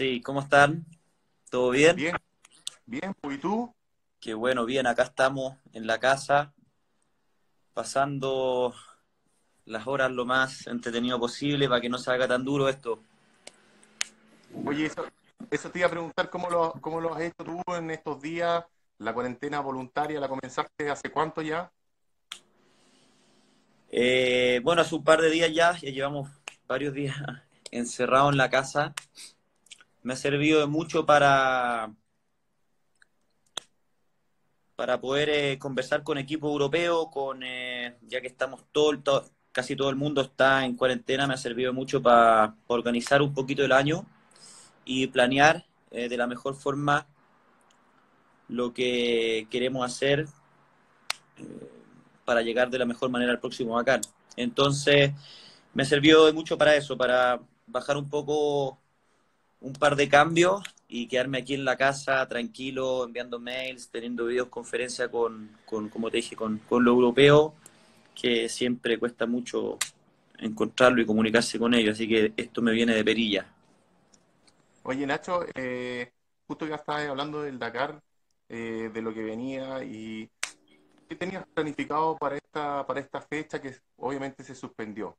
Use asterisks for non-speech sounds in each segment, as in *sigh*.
Sí, ¿cómo están? ¿Todo bien? Bien, bien, ¿y tú? Qué bueno, bien, acá estamos en la casa, pasando las horas lo más entretenido posible para que no se haga tan duro esto. Oye, eso, eso te iba a preguntar, ¿cómo lo, cómo lo has hecho tú en estos días? ¿La cuarentena voluntaria la comenzaste hace cuánto ya? Eh, bueno, hace un par de días ya, ya llevamos varios días *laughs* encerrados en la casa. Me ha servido de mucho para, para poder eh, conversar con equipo europeo, con, eh, ya que estamos todo, casi todo el mundo está en cuarentena, me ha servido mucho para, organizar un poquito el año y planear eh, de la mejor forma lo que queremos hacer eh, para llegar de la mejor manera al próximo Dakar. Entonces, me sirvió de mucho para eso, para bajar un poco un par de cambios y quedarme aquí en la casa tranquilo, enviando mails, teniendo videoconferencia con, con, como te dije, con, con lo europeo, que siempre cuesta mucho encontrarlo y comunicarse con ellos, así que esto me viene de perilla. Oye, Nacho, eh, justo ya estabas hablando del Dakar, eh, de lo que venía y ¿qué tenías planificado para esta, para esta fecha que obviamente se suspendió?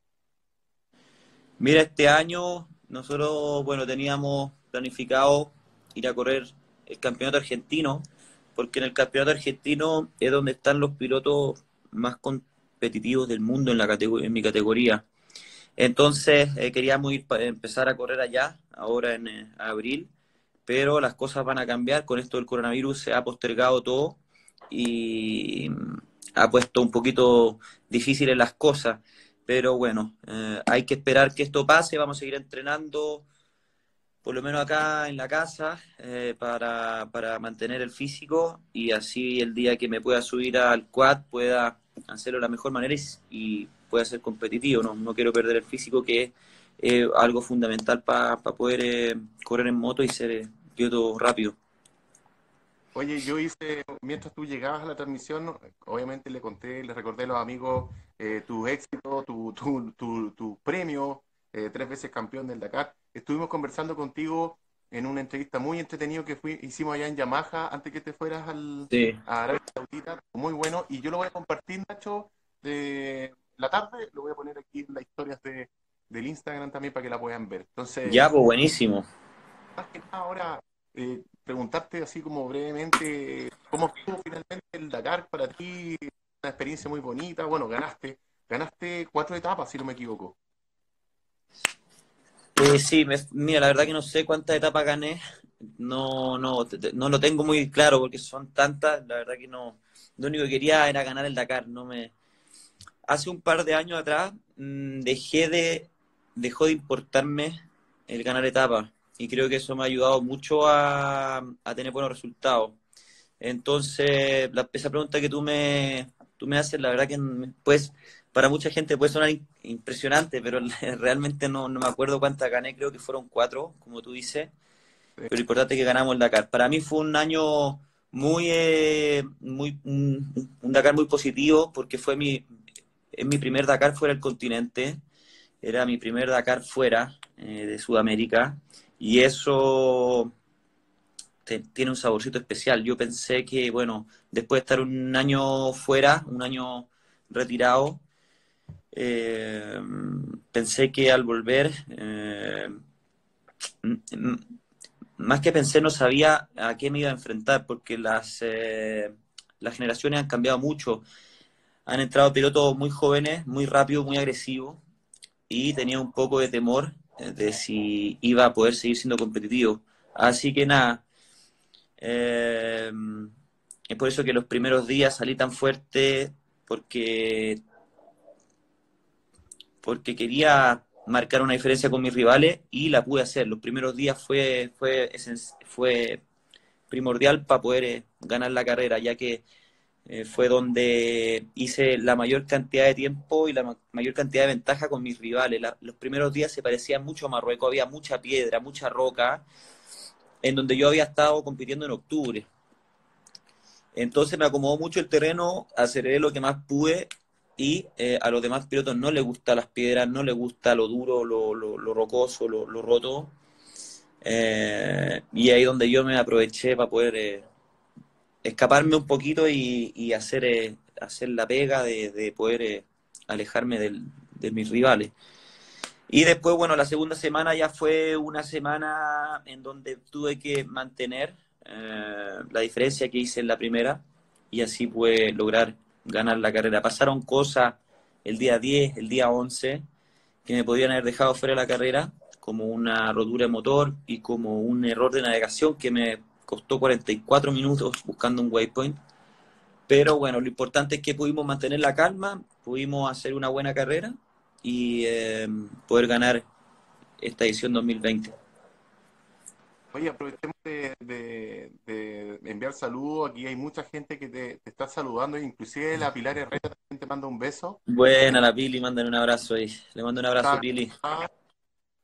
Mira, este año nosotros, bueno, teníamos planificado ir a correr el campeonato argentino, porque en el campeonato argentino es donde están los pilotos más competitivos del mundo en la en mi categoría. Entonces eh, queríamos ir empezar a correr allá, ahora en eh, abril, pero las cosas van a cambiar. Con esto del coronavirus se ha postergado todo y mm, ha puesto un poquito difíciles las cosas. Pero bueno, eh, hay que esperar que esto pase. Vamos a seguir entrenando, por lo menos acá en la casa, eh, para, para mantener el físico y así el día que me pueda subir al quad pueda hacerlo de la mejor manera y, y pueda ser competitivo. No, no quiero perder el físico, que es algo fundamental para poder eh, correr en moto y ser piloto rápido. Oye, yo hice, mientras tú llegabas a la transmisión, obviamente le conté, le recordé a los amigos eh, tu éxito, tu, tu, tu, tu premio, eh, tres veces campeón del Dakar. Estuvimos conversando contigo en una entrevista muy entretenida que fui, hicimos allá en Yamaha antes que te fueras al, Sí. a Arabia Saudita, muy bueno, y yo lo voy a compartir, Nacho, de la tarde, lo voy a poner aquí en las historias de, del Instagram también para que la puedan ver. Entonces, Ya, pues buenísimo. más que nada ahora, eh, preguntarte así como brevemente, ¿cómo estuvo finalmente el Dakar para ti? Una experiencia muy bonita, bueno, ganaste, ganaste cuatro etapas, si no me equivoco. Eh, sí, mira, la verdad que no sé cuántas etapas gané. No, no, no lo tengo muy claro porque son tantas. La verdad que no. Lo único que quería era ganar el Dakar. No me. Hace un par de años atrás mm, dejé de, dejó de importarme el ganar etapas y creo que eso me ha ayudado mucho a, a tener buenos resultados. Entonces, la, esa pregunta que tú me, tú me haces, la verdad que me- pues para mucha gente puede sonar impresionante, pero *laughs* realmente no, no me acuerdo cuántas gané, creo que fueron cuatro, como tú dices, pero lo importante es que ganamos el Dakar. Para mí fue un año muy, eh, muy un, un Dakar muy positivo porque fue mi, es mi primer Dakar fuera del continente, era mi primer Dakar fuera eh, de Sudamérica. Y eso tiene un saborcito especial. Yo pensé que, bueno, después de estar un año fuera, un año retirado, eh, pensé que al volver, eh, más que pensé, no sabía a qué me iba a enfrentar, porque las, eh, las generaciones han cambiado mucho. Han entrado pilotos muy jóvenes, muy rápidos, muy agresivos, y tenía un poco de temor eh, de si iba a poder seguir siendo competitivo. Así que nada, eh, es por eso que los primeros días salí tan fuerte, porque porque quería marcar una diferencia con mis rivales y la pude hacer. Los primeros días fue, fue, primordial para poder eh, ganar la carrera, ya que eh, fue donde hice la mayor cantidad de tiempo y la ma- mayor cantidad de ventaja con mis rivales. Los primeros días se parecían mucho a Marruecos, había mucha piedra, mucha roca, en donde yo había estado compitiendo en octubre. Entonces me acomodó mucho el terreno, aceleré lo que más pude y eh, a los demás pilotos no les gustan las piedras, no les gusta lo duro, lo, lo- lo rocoso, lo, lo roto. Eh, y ahí donde yo me aproveché para poder eh, escaparme un poquito y, hacer, hacer la pega de, poder alejarme de mis rivales. Y después, bueno, la segunda semana ya fue una semana en donde tuve que mantener la diferencia que hice en la primera y así pude lograr ganar la carrera. Pasaron cosas el día 10, el día 11, que me podían haber dejado fuera de la carrera, como una rotura de motor y como un error de navegación que me costó 44 minutos buscando un waypoint. Pero bueno, lo importante es que pudimos mantener la calma, pudimos hacer una buena carrera y eh, poder ganar esta edición 2020. Oye, aprovechemos de, enviar saludos. Aquí hay mucha gente que te, está saludando, inclusive la Pilar Herrera también te manda un beso. Buena, la Pili, mandan un abrazo ahí. Le mando un abrazo, Pili.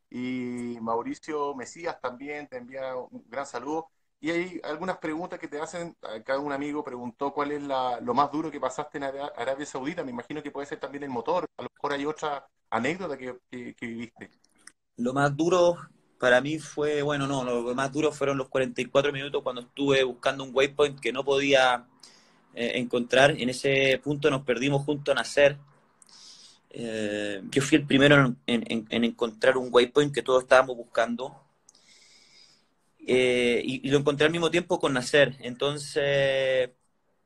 Y Mauricio Mesías también te envía un gran saludo. Y hay algunas preguntas que te hacen. Cada un amigo preguntó cuál es lo más duro que pasaste en Arabia Saudita. Me imagino que puede ser también el motor. A mejor hay otra anécdota que, viviste. Lo más duro para mí fue, bueno, no, lo más duro fueron los 44 minutos cuando estuve buscando un waypoint que no podía eh, encontrar. En ese punto nos perdimos junto a Nacer. Eh, yo fui el primero en, encontrar un waypoint que todos estábamos buscando. Eh, y, lo encontré al mismo tiempo con Nacer. Entonces,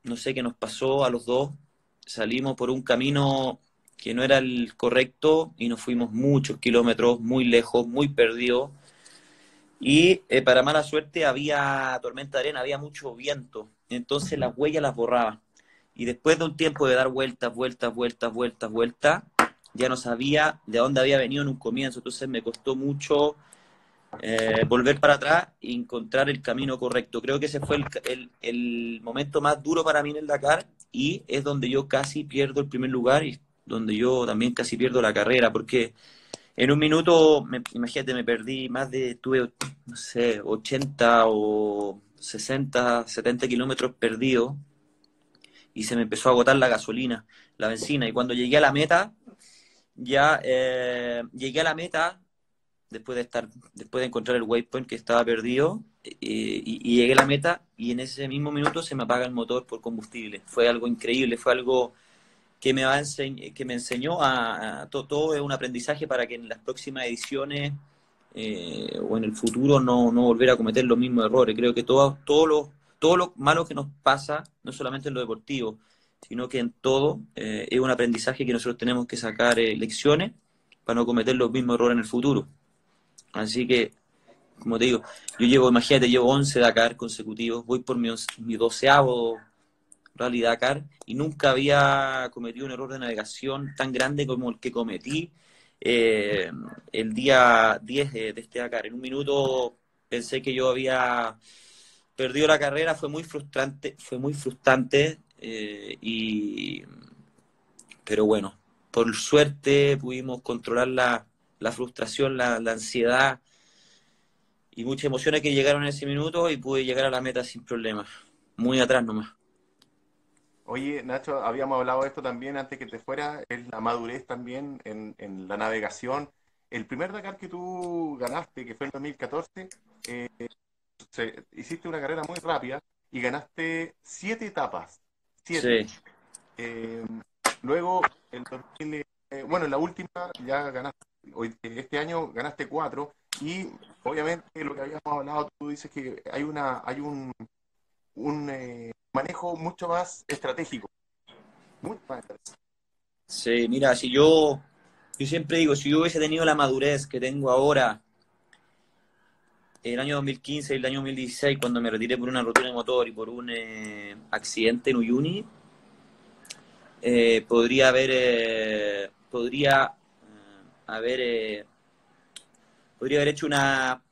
no sé qué nos pasó a los dos. Salimos por un camino que no era el correcto y nos fuimos muchos kilómetros, muy lejos, muy perdidos. Y eh, para mala suerte había tormenta de arena, había mucho viento, entonces las huellas las borraba. Y después de un tiempo de dar vueltas, vueltas, vueltas, vueltas, vueltas, ya no sabía de dónde había venido en un comienzo. Entonces me costó mucho eh, volver para atrás y encontrar el camino correcto. Creo que ese fue el, el, momento más duro para mí en el Dakar y es donde yo casi pierdo el primer lugar donde yo también casi pierdo la carrera, porque en un minuto, imagínate, me perdí más de, tuve, no sé, 80 o 60, 70 kilómetros perdidos y se me empezó a agotar la gasolina, la benzina. Y cuando llegué a la meta, ya eh, llegué a la meta después de estar, después de encontrar el waypoint que estaba perdido, eh, y, llegué a la meta y en ese mismo minuto se me apaga el motor por combustible. Fue algo increíble, fue algo que me, va a que me enseñó a, todo, es un aprendizaje para que en las próximas ediciones eh, o en el futuro no, no, volver a cometer los mismos errores. Creo que todo, todo, lo, todo lo malo que nos pasa, no solamente en lo deportivo, sino que en todo eh, es un aprendizaje que nosotros tenemos que sacar eh, lecciones para no cometer los mismos errores en el futuro. Así que, como te digo, yo llevo, imagínate, llevo 11 Dakar consecutivos, voy por mi, mi doceavo Rally Dakar y nunca había cometido un error de navegación tan grande como el que cometí eh, el día 10 de, este Dakar. En un minuto pensé que yo había perdido la carrera, fue muy frustrante, fue muy frustrante eh, y pero bueno, por suerte pudimos controlar la, la frustración, la, la, ansiedad y muchas emociones que llegaron en ese minuto y pude llegar a la meta sin problemas, muy atrás nomás. Oye, Nacho, habíamos hablado de esto también antes que te fuera, es la madurez también en, la navegación. El primer Dakar que tú ganaste, que fue en 2014, eh, hiciste una carrera muy rápida y ganaste siete etapas. Siete. Sí. Eh, luego, el eh, bueno, en la última ya ganaste, este año ganaste cuatro y obviamente lo que habíamos hablado, tú dices que hay una, hay un, un manejo mucho más estratégico. Mucho más estratégico. Sí, mira, si yo, yo siempre digo, si yo hubiese tenido la madurez que tengo ahora, el año 2015 y el año 2016, cuando me retiré por una rotura de motor y por un eh, accidente en Uyuni, eh, podría haber, eh, podría haber, podría haber hecho una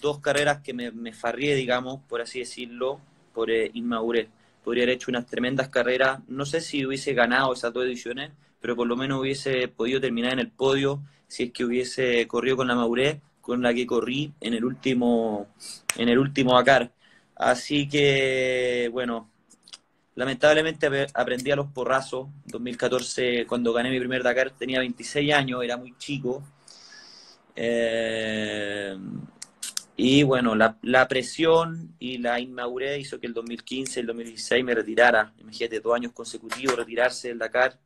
dos carreras que me, me farrié, digamos, por así decirlo, por inmadurez podría haber hecho unas tremendas carreras. No sé si hubiese ganado esas dos ediciones, pero por lo menos hubiese podido terminar en el podio si es que hubiese corrido con la madurez con la que corrí en el último en el último Dakar. Así que, bueno, lamentablemente aprendí a los porrazos. 2014, cuando gané mi primer Dakar, tenía 26 años, era muy chico. Eh, Y bueno, la, la, presión y la inmadurez hizo que el 2015, el 2016 me retirara. Imagínate, dos años consecutivos retirarse del Dakar,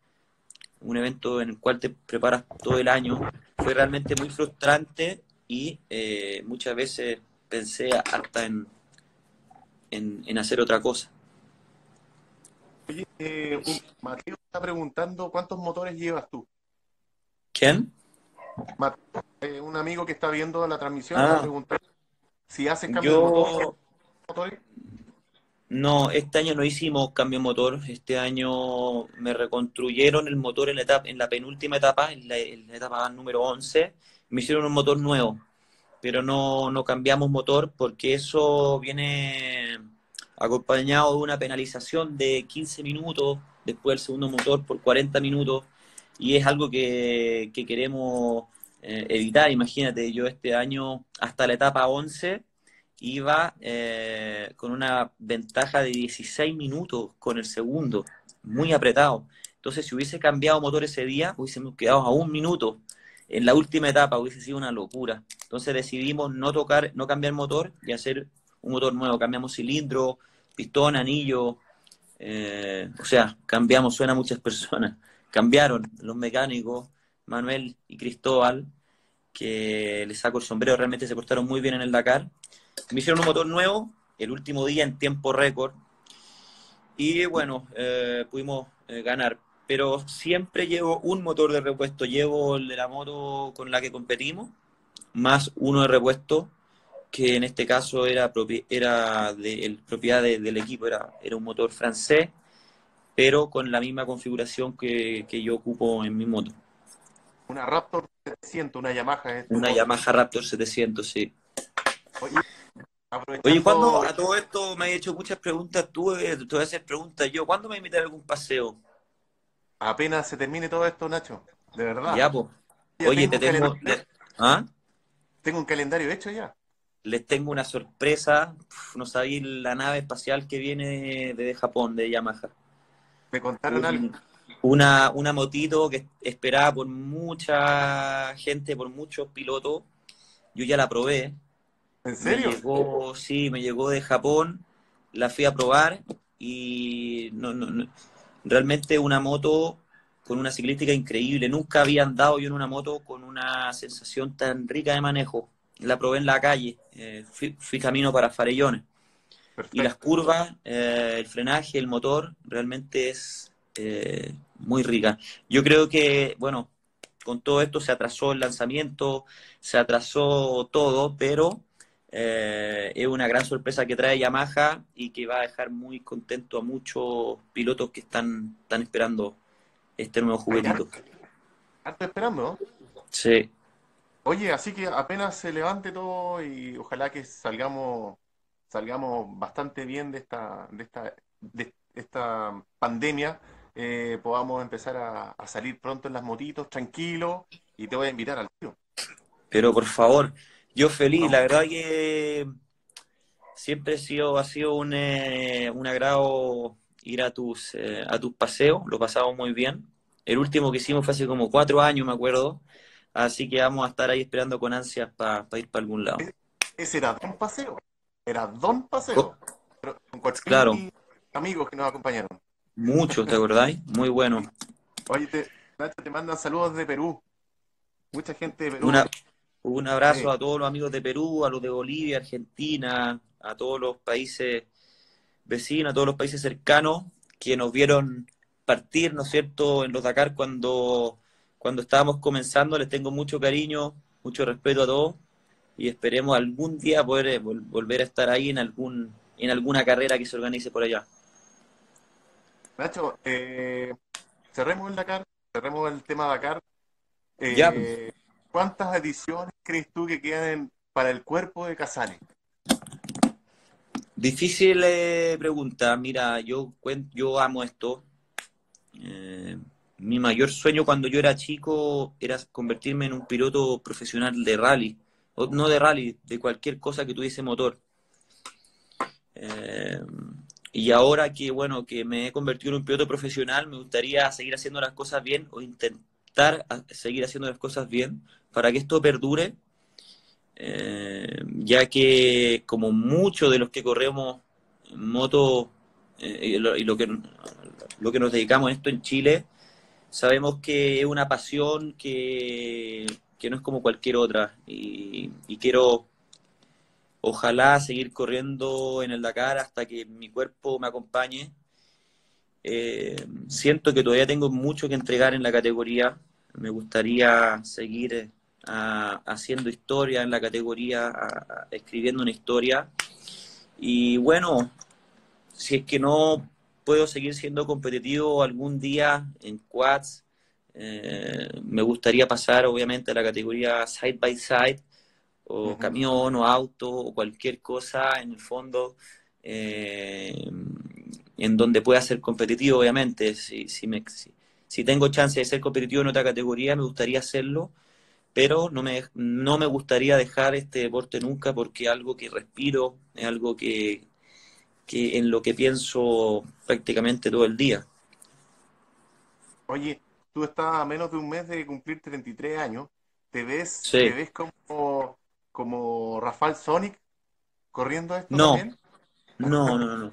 un evento en el cual te preparas todo el año. Fue realmente muy frustrante y eh, muchas veces pensé hasta en, en, hacer otra cosa. Oye, eh, Mateo está preguntando cuántos motores llevas tú. ¿Quién? Eh, un amigo que está viendo la transmisión ah. preguntando si hacen cambio de motor, No, este año no hicimos cambio de motor. Este año me reconstruyeron el motor en la, etapa, en la penúltima etapa, en la, etapa número 11. Me hicieron un motor nuevo, pero no, no cambiamos motor porque eso viene acompañado de una penalización de 15 minutos después del segundo motor por 40 minutos y es algo que, que queremos eh, evitar. Imagínate, yo este año hasta la etapa 11 iba eh, con una ventaja de 16 minutos con el segundo, muy apretado. Entonces, si hubiese cambiado motor ese día, hubiésemos quedado a un minuto. En la última etapa hubiese sido una locura. Entonces decidimos no tocar, no cambiar motor y hacer un motor nuevo. Cambiamos cilindro, pistón, anillo. Eh, o sea, cambiamos, suena a muchas personas. Cambiaron los mecánicos, Manuel y Cristóbal, que les saco el sombrero, realmente se portaron muy bien en el Dakar. Me hicieron un motor nuevo, el último día en tiempo récord, y bueno, eh, pudimos eh, ganar. Pero siempre llevo un motor de repuesto, llevo el de la moto con la que competimos, más uno de repuesto, que en este caso era, de, propiedad del equipo, era, era un motor francés, pero con la misma configuración que, que yo ocupo en mi moto. Una Raptor 700, una Yamaha. Este una Yamaha Raptor 700, sí. Oye, cuando a todo esto me he hecho muchas preguntas, tú eh, te voy a hacer preguntas yo. ¿Cuándo me invitas a algún paseo? Apenas se termine todo esto, Nacho. De verdad. Ya, pues. Oye, te tengo. ¿Ah? Tengo un calendario hecho ya. Les tengo una sorpresa. no sabéis la nave espacial que viene de Japón, de Yamaha. ¿Me contaron algo? Una, una motito que esperaba por mucha gente, por muchos pilotos. Yo ya la probé. ¿En serio? llegó, sí, me llegó de Japón, la fui a probar y no, no, realmente una moto con una ciclística increíble. Nunca había andado yo en una moto con una sensación tan rica de manejo. La probé en la calle, eh, fui, camino para Farellones. Y las curvas, eh, el frenaje, el motor, realmente es eh, muy rica. Yo creo que, bueno, con todo esto se atrasó el lanzamiento, se atrasó todo, pero eh, es una gran sorpresa que trae Yamaha y que va a dejar muy contento a muchos pilotos que están, están esperando este nuevo juguetito. ¿Estás esperando? Sí. Oye, así que apenas se levante todo y ojalá que salgamos salgamos bastante bien de esta de esta de esta pandemia eh, podamos empezar a, salir pronto en las motitos, tranquilo, y te voy a invitar al tío. Pero por favor, yo feliz, la verdad que siempre ha sido, ha sido un, eh, un agrado ir a tus, eh, a tus paseos, lo pasamos muy bien. El último que hicimos fue hace como cuatro años, me acuerdo, así que vamos a estar ahí esperando con ansias para ir para algún lado. Ese era Don Paseo, era Don Paseo, con cualquier claro. amigos que nos acompañaron. Muchos, ¿te acordáis? Muy bueno. Oye, te, te mandan saludos de Perú. Mucha gente de Perú. un abrazo a todos los amigos de Perú, a los de Bolivia, Argentina, a todos los países vecinos, a todos los países cercanos que nos vieron partir, ¿no es cierto?, en los Dakar cuando, cuando estábamos comenzando. Les tengo mucho cariño, mucho respeto a todos y esperemos algún día poder eh, volver a estar ahí en algún en alguna carrera que se organice por allá. Nacho, eh, cerremos el Dakar, cerremos el tema Dakar. Eh, ¿Cuántas ediciones crees tú que quedan para el cuerpo de Casale? Difícil eh, pregunta. Mira, yo, yo amo esto. Eh, mi mayor sueño cuando yo era chico era convertirme en un piloto profesional de rally. O, no de rally, de cualquier cosa que tuviese motor. Eh, y ahora que, bueno, que me he convertido en un piloto profesional, me gustaría seguir haciendo las cosas bien o intentar seguir haciendo las cosas bien para que esto perdure. eh, ya que como muchos de los que corremos moto y, lo, que, lo que nos dedicamos a esto en Chile, sabemos que es una pasión que, no es como cualquier otra y, quiero ojalá seguir corriendo en el Dakar hasta que mi cuerpo me acompañe. Eh, siento que todavía tengo mucho que entregar en la categoría. Me gustaría seguir haciendo historia en la categoría, escribiendo una historia. Y bueno, si es que no puedo seguir siendo competitivo algún día en quads. Eh, me gustaría pasar, obviamente, a la categoría side by side, o camión, o auto, o cualquier cosa en el fondo, eh, en donde pueda ser competitivo, obviamente. Si, si, me, si, tengo chance de ser competitivo en otra categoría, me gustaría hacerlo, pero no me, no me gustaría dejar este deporte nunca porque es algo que respiro, es algo que, que en lo que pienso prácticamente todo el día. Oye, tú estás a menos de un mes de cumplir 33 años. ¿Te ves, ¿te ves como, como Rafael Sonic corriendo esto no. No, no, no,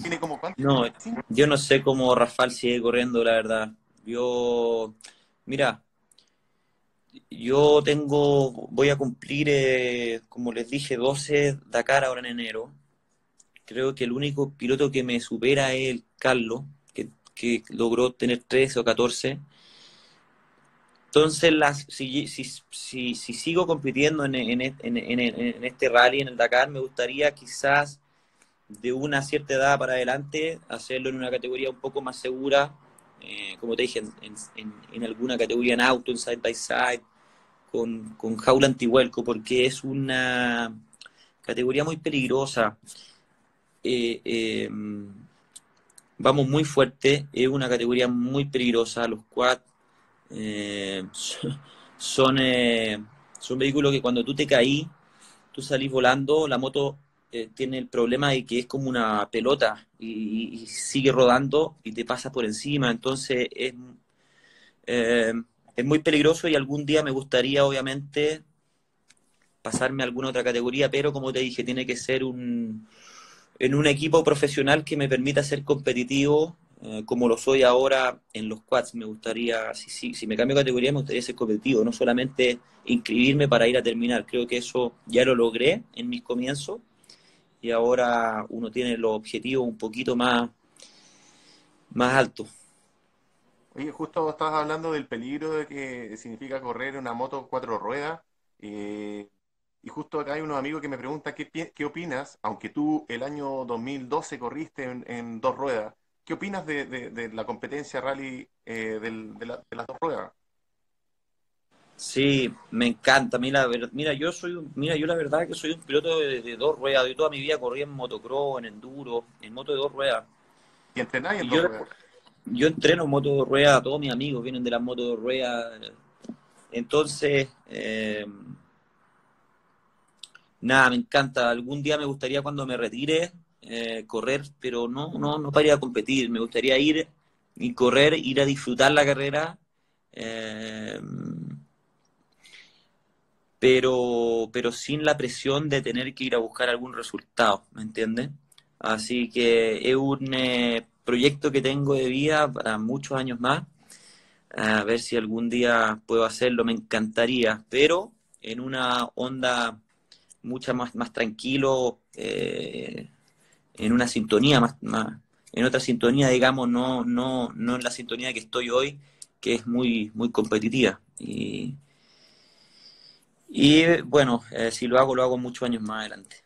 ¿Tiene como cuánto? No, yo no sé cómo Rafael sigue corriendo, la verdad. Yo, mira, yo tengo, voy a cumplir, eh, como les dije, 12 Dakar ahora en enero creo que el único piloto que me supera es el Carlos, que, logró tener 13 o 14. Entonces, las, si, si, sigo compitiendo en, este rally, en el Dakar, me gustaría quizás de una cierta edad para adelante hacerlo en una categoría un poco más segura, eh, como te dije, en, alguna categoría en auto, en side by side, con, con jaula antihuelco, porque es una categoría muy peligrosa. Eh, em, vamos muy fuerte, es una categoría muy peligrosa, los quad eh, son, eh, son vehículos que cuando tú te caí, tú salís volando, la moto tiene el problema de que es como una pelota y, sigue rodando y te pasa por encima, entonces es, es muy peligroso y algún día me gustaría obviamente pasarme a alguna otra categoría, pero como te dije, tiene que ser un, en un equipo profesional que me permita ser competitivo, eh, como lo soy ahora en los quads. Me gustaría, si, si, me cambio categoría, me gustaría ser competitivo, no solamente inscribirme para ir a terminar. Creo que eso ya lo logré en mis comienzos y ahora uno tiene los objetivos un poquito más, más altos. Oye, justo estabas hablando del peligro de que significa correr una moto cuatro ruedas. Eh, y justo acá hay unos amigos que me preguntan qué, qué opinas, aunque tú el año 2012 corriste en, dos ruedas, ¿qué opinas de, la competencia rally eh, de, las dos ruedas? Sí, me encanta. Mira, mira, yo soy, mira, yo la verdad que soy un piloto de, dos ruedas. Yo toda mi vida corrí en motocross, en enduro, en moto de dos ruedas. ¿Y entrenáis en dos yo, ruedas? Yo entreno en moto de dos ruedas, todos mis amigos vienen de las motos de dos ruedas. Entonces, eh, Nada, me encanta. Algún día me gustaría cuando me retire eh, correr, pero no, no, no para ir a competir. Me gustaría ir y correr, ir a disfrutar la carrera. Eh, pero, pero sin la presión de tener que ir a buscar algún resultado, ¿me entiendes? Así que es un eh, proyecto que tengo de vida para muchos años más. A ver si algún día puedo hacerlo, me encantaría, pero en una onda mucha más, más tranquilo, en una sintonía más, más, en otra sintonía, digamos, no, no, no en la sintonía que estoy hoy, que es muy, muy competitiva. Y, y bueno, eh, si lo hago, lo hago muchos años más adelante.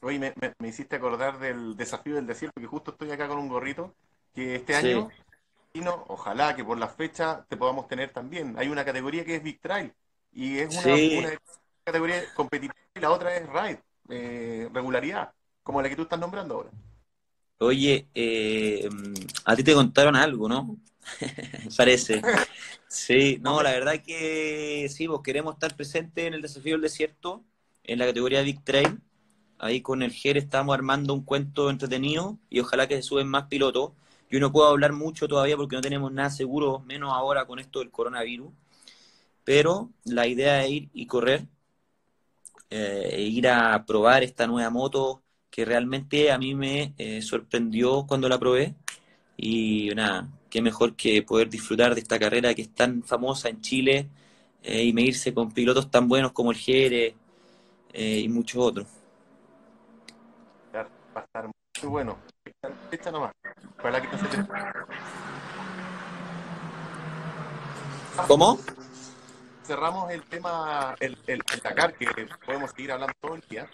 Oye, me, me, hiciste acordar del desafío del desierto, que justo estoy acá con un gorrito, que este año, ojalá que por la fecha te podamos tener también. Hay una categoría que es Big Trail, y es una, una categoría competitiva y la otra es ride, eh, regularidad, como la que tú estás nombrando ahora. Oye, eh, a ti te contaron algo, ¿no? *laughs* Parece. Sí, no, la verdad que sí, vos queremos estar presentes en el desafío del desierto, en la categoría Big Trail. Ahí con el GER estamos armando un cuento entretenido y ojalá que se suben más pilotos. Yo no puedo hablar mucho todavía porque no tenemos nada seguro, menos ahora con esto del coronavirus. Pero la idea es ir y correr e ir a probar esta nueva moto que realmente a mí me sorprendió cuando la probé. Y nada, qué mejor que poder disfrutar de esta carrera que es tan famosa en Chile y medirse con pilotos tan buenos como el Jerez y muchos otros. Va a estar muy bueno. Nomás. Para que no se te... ¿Cómo? Cerramos el tema, el, el, Dakar, que podemos seguir hablando todo el día,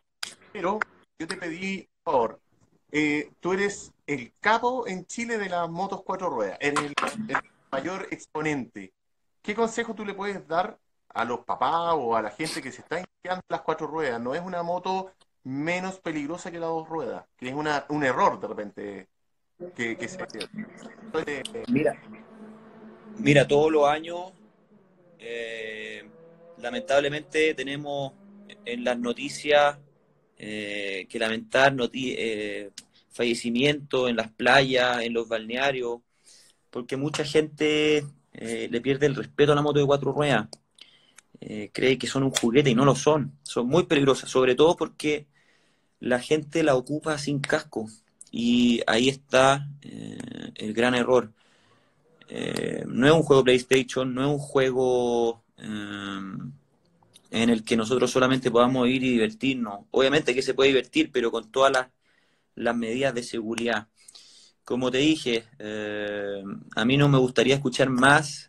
pero yo te pedí, por favor, eh, tú eres el capo en Chile de las motos cuatro ruedas, eres el, mayor exponente. ¿Qué consejo tú le puedes dar a los papás o a la gente que se está iniciando las cuatro ruedas? No es una moto menos peligrosa que las dos ruedas, que es una, un error de repente que, que se... Mira, Mira, todos los años, eh, lamentablemente tenemos en las noticias eh, que lamentar eh, fallecimientos en las playas, en los balnearios, porque mucha gente le pierde el respeto a la moto de cuatro ruedas. cree que son un juguete y no lo son. Son muy peligrosas, sobre todo porque la gente la ocupa sin casco. Y ahí está el gran error. Eh, no es un juego PlayStation, no es un juego eh, en el que nosotros solamente podamos ir y divertirnos. Obviamente que se puede divertir, pero con todas las, medidas de seguridad. Como te dije, eh, a mí no me gustaría escuchar más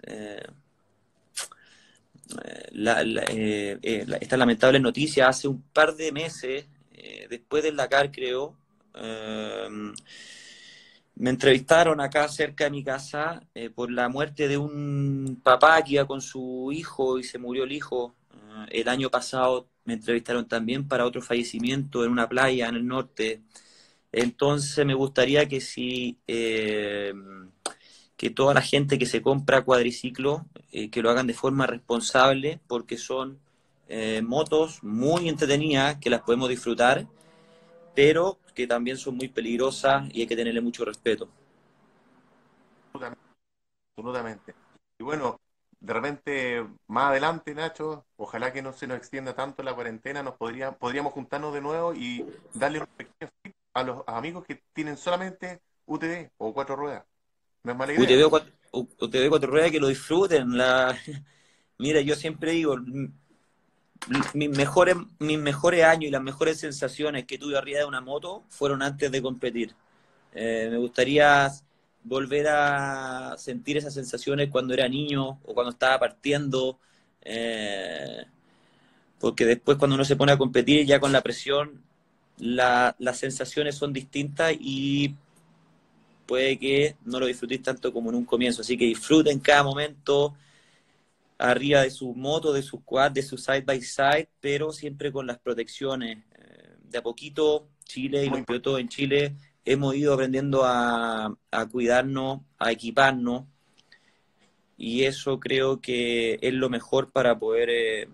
esta lamentable noticia. Hace un par de meses, después del Dakar creo, me entrevistaron acá cerca de mi casa eh, por la muerte de un papá que iba con su hijo y se murió el hijo. Eh, el año pasado me entrevistaron también para otro fallecimiento en una playa en el norte. Entonces me gustaría que si eh, que toda la gente que se compra cuadriciclo, que lo hagan de forma responsable, porque son motos muy entretenidas que las podemos disfrutar pero que también son muy peligrosas y hay que tenerle mucho respeto. Absolutamente. Y bueno, de repente, más adelante, Nacho, ojalá que no se nos extienda tanto la cuarentena, nos podría, podríamos juntarnos de nuevo y darle un pequeño tip a los amigos que tienen solamente UTV o cuatro ruedas. No es mala idea. UTV, cuatro, UTV cuatro ruedas que lo disfruten. La... *laughs* Mira, yo siempre digo, mis mejores, mis mejores años y las mejores sensaciones que tuve arriba de una moto fueron antes de competir. Eh, me gustaría volver a sentir esas sensaciones cuando era niño o cuando estaba partiendo, eh, porque después cuando uno se pone a competir ya con la presión, las sensaciones son distintas y puede que no lo disfrutéis tanto como en un comienzo. Así que disfruten cada momento, arriba de su moto, de su quad, de su side by side, pero siempre con las protecciones. Eh, de a poquito, Chile y los pilotos en Chile hemos ido aprendiendo a, cuidarnos, a equiparnos, y eso creo que es lo mejor para poder eh,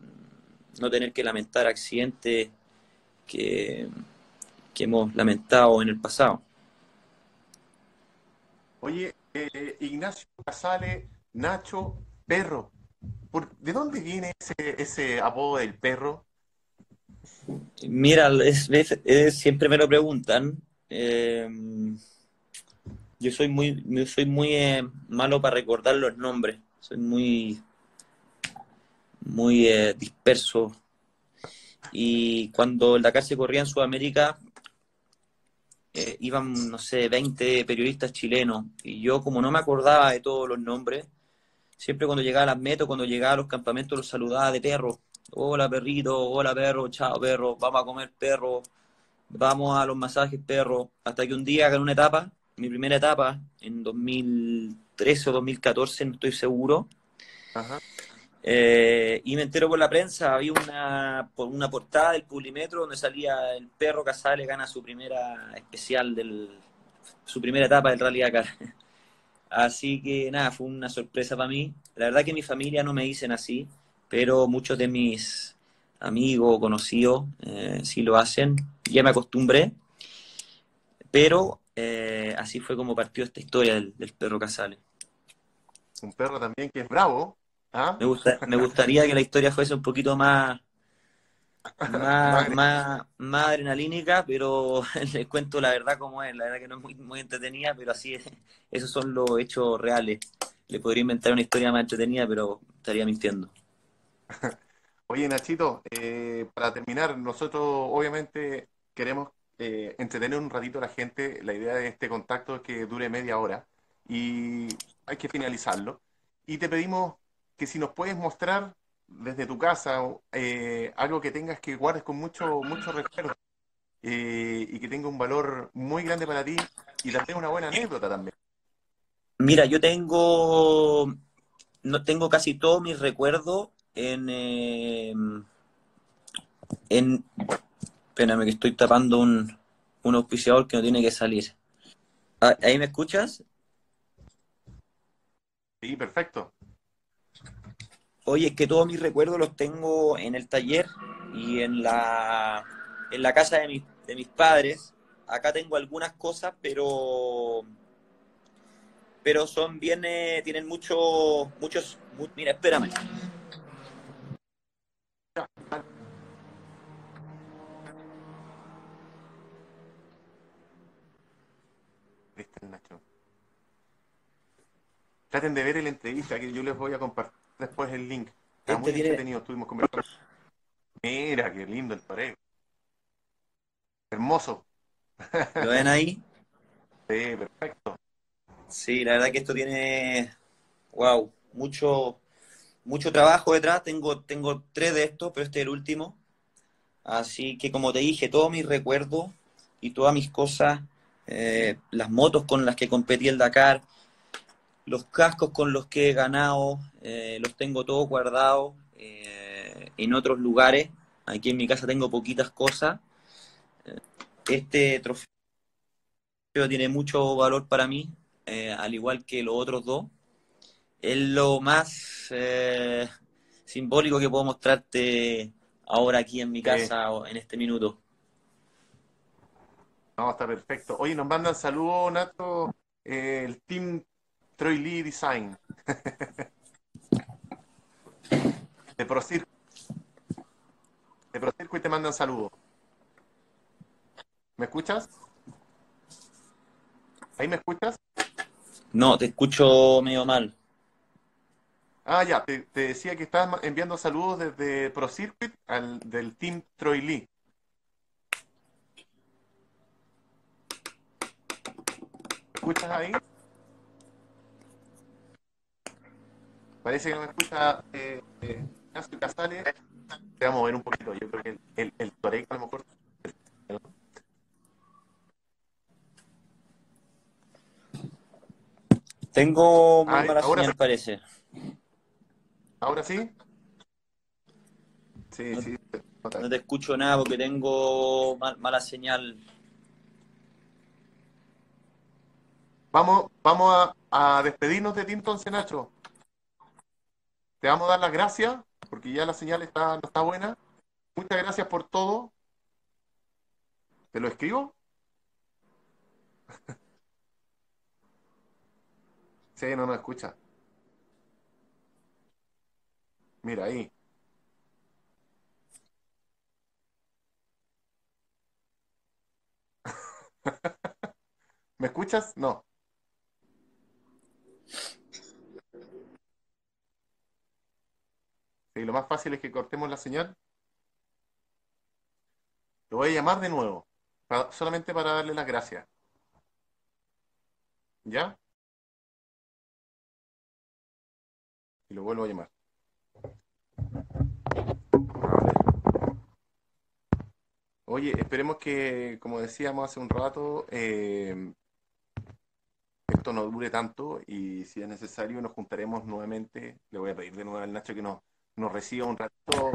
no tener que lamentar accidentes que, que hemos lamentado en el pasado. Oye, eh, Ignacio Casale, Nacho Perro, ¿De dónde viene ese, apodo del perro? Mira, siempre me lo preguntan. Eh, yo soy muy, soy muy eh, malo para recordar los nombres. Soy muy, muy eh, disperso. Y cuando el Dakar se corría en Sudamérica, iban, no sé, 20 periodistas chilenos. Y yo, como no me acordaba de todos los nombres, siempre cuando llegaba a las metas, cuando llegaba a los campamentos, los saludaba de perro. Hola perrito, hola perro, chao perro, vamos a comer perro, vamos a los masajes perro. Hasta que un día en una etapa, mi primera etapa, en 2013 o 2014, no estoy seguro, eh, y me entero por la prensa, había una, una portada del Publimetro donde salía el perro Casale gana su primera especial del su primera etapa del Rally Dakar. *laughs* Así que nada, fue una sorpresa para mí. La verdad que mi familia no me dicen así, pero muchos de mis amigos o conocidos eh, sí lo hacen. Ya me acostumbré, pero eh, así fue como partió esta historia del, perro Casale. Un perro también que es bravo. ¿ah? Me, gusta, me gustaría que la historia fuese un poquito más, más, más, más adrenalínica, pero *laughs* les cuento la verdad como es. La verdad que no es muy, muy entretenida, pero así es. Esos son los hechos reales. Le podría inventar una historia más entretenida, pero estaría mintiendo. *laughs* Oye, Nachito, eh, para terminar, nosotros obviamente queremos eh, entretener un ratito a la gente. La idea de este contacto es que dure media hora y hay que finalizarlo. Y te pedimos que si nos puedes mostrar desde tu casa eh, algo que tengas que guardes con mucho, mucho recuerdo y que tenga un valor muy grande para ti y también una buena anécdota también. Mira, yo tengo, no tengo casi todos mis recuerdos en, em, en, espérame que estoy tapando un, un auspiciador que no tiene que salir. Ah, ¿Ahí me escuchas? Sí, perfecto. Oye, es que todos mis recuerdos los tengo en el taller y en la, en la casa de mis, de mis padres. Acá tengo algunas cosas, pero pero son bien, eh, tienen mucho, muchos, mira, espérame. Traten de ver la entrevista que yo les voy a compartir después el link. Está este muy tiene... entretenido, estuvimos conversando. Mira, qué lindo el pared. Hermoso. ¿Lo ven ahí? *laughs* Sí, perfecto. Sí, la verdad que esto tiene, wow, mucho, mucho trabajo detrás. Tengo, tengo tres de estos, pero este es el último. Así que como te dije, todos mis recuerdos y todas mis cosas, eh, las motos con las que competí el Dakar, los cascos con los que he ganado, eh, los tengo todos guardados eh, en otros lugares. Aquí en mi casa tengo poquitas cosas. Este trofeo tiene mucho valor para mí, al igual que los otros dos es lo más eh, simbólico que puedo mostrarte ahora aquí en mi casa o en este minuto. No, está perfecto. Oye, nos mandan saludos, Nato, eh, el Team Troy Lee Design. *laughs* de ProCirco. De ProCirco y te mandan saludos. ¿Me escuchas? ¿Ahí me escuchas? No, te escucho medio mal. Ah, ya, te, decía que estabas enviando saludos desde ProCircuit al, del Team Troy Lee. ¿Me escuchas ahí? Parece que no me escucha eh, eh, Casales. Te vamos a ver un poquito. Yo creo que el, el, el a lo mejor. Tengo muy mala señal, parece. ¿Ahora sí? Sí, no, sí. No te escucho nada porque tengo mala señal. Vamos, vamos a, despedirnos de ti entonces, Nacho. Te vamos a dar las gracias porque ya la señal está, está buena. Muchas gracias por todo. ¿Te lo escribo? *laughs* sí, no nos escucha. Mira ahí. *laughs* ¿Me escuchas? No. Sí, lo más fácil es que cortemos la señal. Lo voy a llamar de nuevo, solamente para darle las gracias. ¿Ya? Y lo vuelvo a llamar. Oye, esperemos que, como decíamos hace un rato, eh, esto no dure tanto y si es necesario nos juntaremos nuevamente. Le voy a pedir de nuevo al Nacho que nos, nos reciba un rato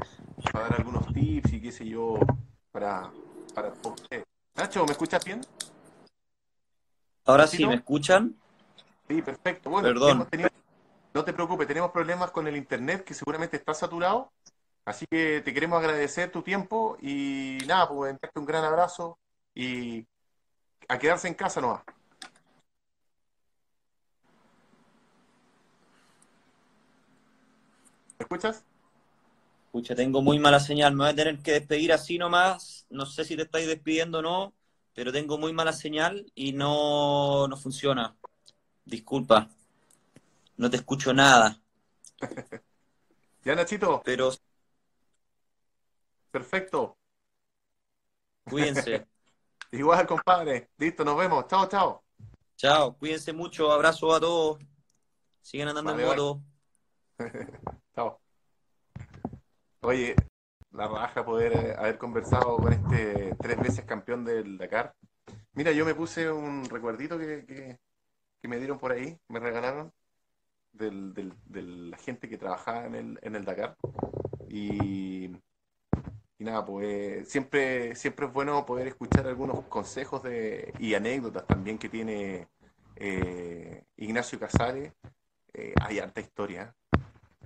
para dar algunos tips y qué sé yo para, para Nacho, ¿me escuchas bien? Ahora sí, ¿me escuchan? Sí, perfecto. Bueno, Perdón. no te preocupes, tenemos problemas con el internet que seguramente está saturado Así que te queremos agradecer tu tiempo y nada, pues darte un gran abrazo y a quedarse en casa nomás. ¿Me escuchas? Escucha, tengo muy mala señal. Me voy a tener que despedir así nomás. No sé si te estáis despidiendo o no, pero tengo muy mala señal y no, no funciona. Disculpa. No te escucho nada. *laughs* ya, Nachito. Pero. Perfecto. Cuídense. *laughs* Igual, compadre. Listo, nos vemos. Chao, chao. Chao, cuídense mucho. Abrazo a todos. Sigan andando en moto. *laughs* Oye, la raja poder eh, haber conversado con este tres veces campeón del Dakar. Mira, yo me puse un recuerdito que, que, me dieron por ahí, me regalaron, del, del, de la gente que trabajaba en el, en el Dakar. Y, y nada, pues siempre, siempre es bueno poder escuchar algunos consejos de, y anécdotas también que tiene eh, Ignacio Casale. Eh, hay harta historia,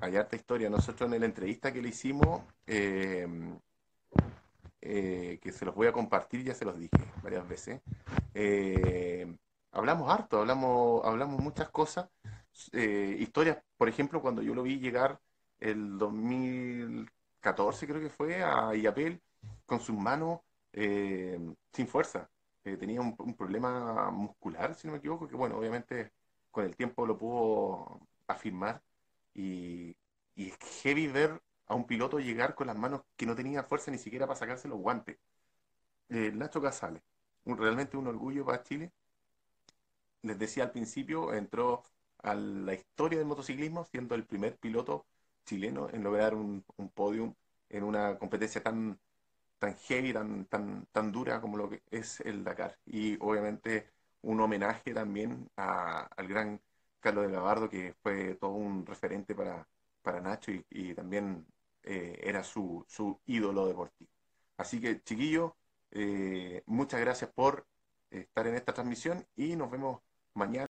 hay harta historia. Nosotros en la entrevista que le hicimos, eh, eh, que se los voy a compartir, ya se los dije varias veces, eh, hablamos harto, hablamos, hablamos muchas cosas. historias, por ejemplo, cuando yo lo vi llegar el 2014, creo que fue, a Iapel, con sus manos sin fuerza. tenía un, un problema muscular, si no me equivoco, que bueno, obviamente con el tiempo lo pudo afirmar y, es heavy ver a un piloto llegar con las manos que no tenía fuerza ni siquiera para sacarse los guantes. Eh, Nacho Casale, realmente un orgullo para Chile. Les decía al principio, entró a la historia del motociclismo siendo el primer piloto chileno en lograr un, un podium en una competencia tan, tan heavy, tan, tan, tan dura como lo que es el Dakar. Y obviamente un homenaje también al gran Carlos de Gabardo, que fue todo un referente para, para Nacho y, también eh, era su, su, ídolo deportivo. Así que, chiquillos, eh, muchas gracias por estar en esta transmisión y nos vemos mañana.